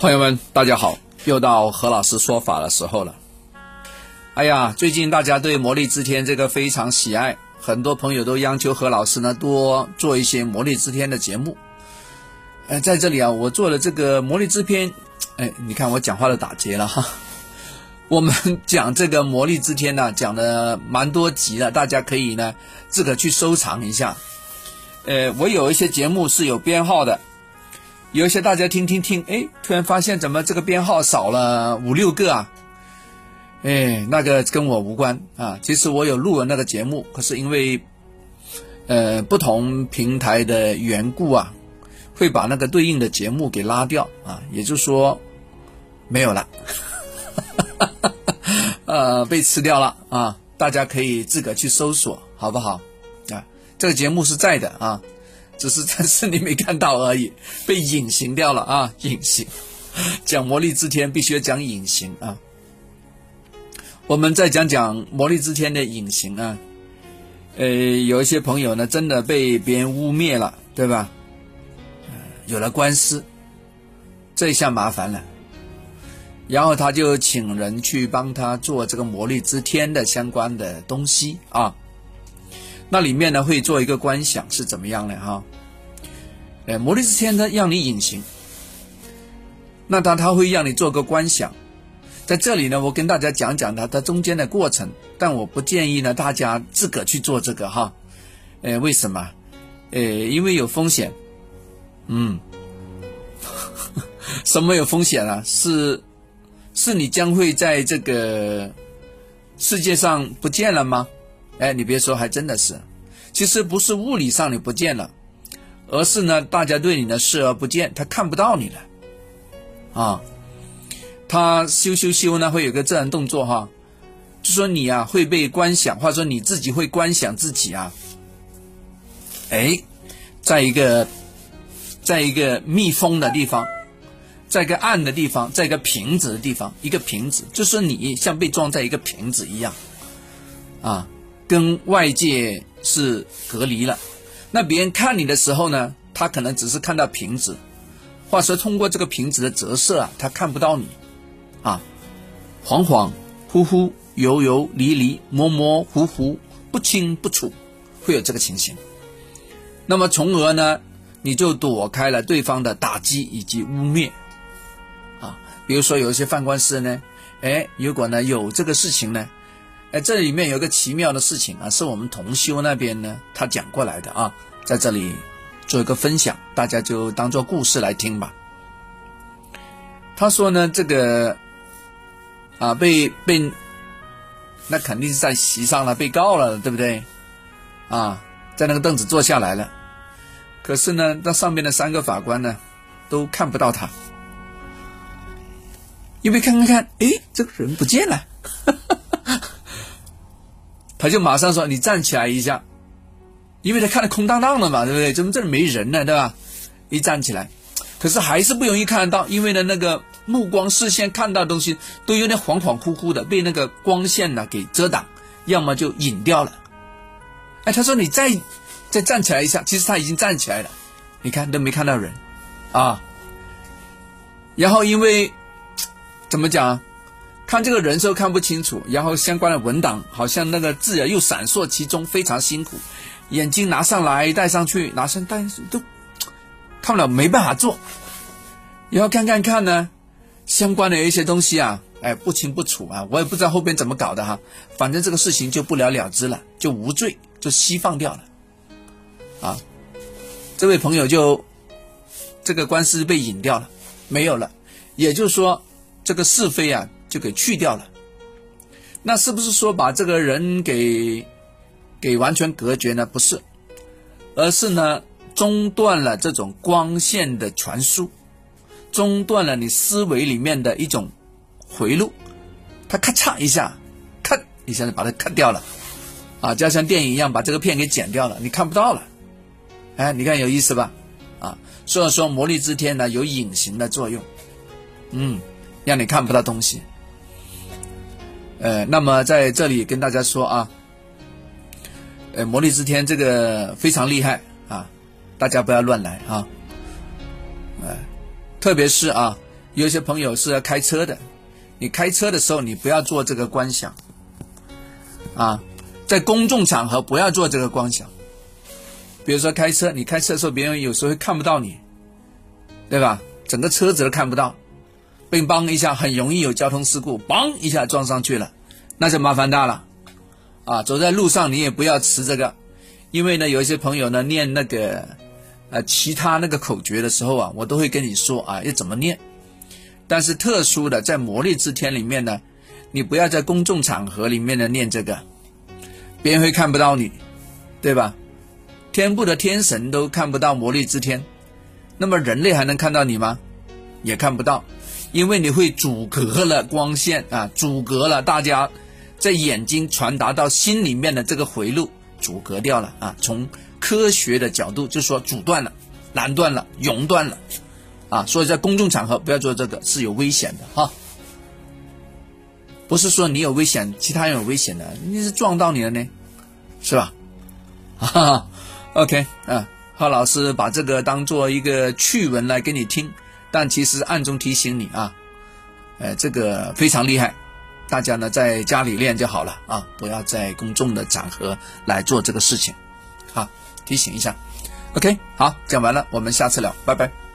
朋友们，大家好，又到何老师说法的时候了。哎呀，最近大家对魔力之天这个非常喜爱，很多朋友都央求何老师呢多做一些魔力之天的节目。呃，在这里啊，我做了这个魔力之天，哎，你看我讲话都打结了哈。我们讲这个魔力之天呢，讲的蛮多集了，大家可以呢自个去收藏一下。呃，我有一些节目是有编号的。有一些大家听听听，哎，突然发现怎么这个编号少了五六个啊？哎，那个跟我无关啊。其实我有录了那个节目，可是因为呃不同平台的缘故啊，会把那个对应的节目给拉掉啊，也就是说没有了，呃，被吃掉了啊。大家可以自个去搜索，好不好？啊，这个节目是在的啊。只是暂时你没看到而已，被隐形掉了啊！隐形，讲魔力之天必须要讲隐形啊。我们再讲讲魔力之天的隐形啊。呃，有一些朋友呢，真的被别人污蔑了，对吧？有了官司，这下麻烦了。然后他就请人去帮他做这个魔力之天的相关的东西啊。那里面呢会做一个观想是怎么样的哈？哎，魔力之天呢让你隐形，那他他会让你做个观想，在这里呢我跟大家讲讲它它中间的过程，但我不建议呢大家自个去做这个哈。哎，为什么？哎，因为有风险。嗯，什么有风险啊？是是你将会在这个世界上不见了吗？哎，你别说，还真的是。其实不是物理上你不见了，而是呢，大家对你的视而不见，他看不到你了。啊，他修修修呢，会有个自然动作哈，就说你啊会被观想，或者说你自己会观想自己啊。哎，在一个，在一个密封的地方，在一个暗的地方，在一个瓶子的地方，一个瓶子，就是你像被装在一个瓶子一样，啊。跟外界是隔离了，那别人看你的时候呢，他可能只是看到瓶子，或者说通过这个瓶子的折射啊，他看不到你，啊，恍恍惚惚、游游离离、模模糊糊、不清不楚，会有这个情形。那么从而呢，你就躲开了对方的打击以及污蔑，啊，比如说有一些犯官司呢，哎，如果呢有这个事情呢。哎，这里面有个奇妙的事情啊，是我们同修那边呢，他讲过来的啊，在这里做一个分享，大家就当做故事来听吧。他说呢，这个啊，被被那肯定是在席上了，被告了，对不对？啊，在那个凳子坐下来了，可是呢，那上面的三个法官呢，都看不到他，因为看看看，哎，这个人不见了。他就马上说：“你站起来一下，因为他看的空荡荡的嘛，对不对？怎么这里没人呢，对吧？一站起来，可是还是不容易看得到，因为呢，那个目光视线看到的东西都有点恍恍惚惚的，被那个光线呢给遮挡，要么就隐掉了。哎，他说你再再站起来一下，其实他已经站起来了，你看都没看到人啊。然后因为怎么讲？”看这个人时候看不清楚，然后相关的文档好像那个字啊又闪烁其中，非常辛苦。眼睛拿上来戴上去，拿上戴都看不了，没办法做。然后看看看呢，相关的一些东西啊，哎不清不楚啊，我也不知道后边怎么搞的哈。反正这个事情就不了了之了，就无罪，就释放掉了。啊，这位朋友就这个官司被引掉了，没有了。也就是说，这个是非啊。就给去掉了，那是不是说把这个人给给完全隔绝呢？不是，而是呢中断了这种光线的传输，中断了你思维里面的一种回路，他咔嚓一下，咔一下就把它砍掉了，啊，就像电影一样把这个片给剪掉了，你看不到了，哎，你看有意思吧？啊，所以说魔力之天呢有隐形的作用，嗯，让你看不到东西。呃，那么在这里跟大家说啊，呃，魔力之天这个非常厉害啊，大家不要乱来啊，呃，特别是啊，有些朋友是要开车的，你开车的时候你不要做这个观想，啊，在公众场合不要做这个观想。比如说开车，你开车的时候，别人有时候会看不到你，对吧？整个车子都看不到，乒乓一下很容易有交通事故，嘣一下撞上去了，那就麻烦大了。啊，走在路上你也不要持这个，因为呢，有一些朋友呢念那个呃其他那个口诀的时候啊，我都会跟你说啊要怎么念。但是特殊的在魔力之天里面呢，你不要在公众场合里面呢念这个，别人会看不到你，对吧？天部的天神都看不到魔力之天，那么人类还能看到你吗？也看不到，因为你会阻隔了光线啊，阻隔了大家。在眼睛传达到心里面的这个回路阻隔掉了啊！从科学的角度就说阻断了、拦断了、熔断了啊！所以在公众场合不要做这个，是有危险的哈。不是说你有危险，其他人有危险的，你是撞到你了呢，是吧？哈哈，OK 啊，贺老师把这个当做一个趣闻来给你听，但其实暗中提醒你啊，呃，这个非常厉害。大家呢在家里练就好了啊，不要在公众的场合来做这个事情，好提醒一下。OK，好讲完了，我们下次聊，拜拜。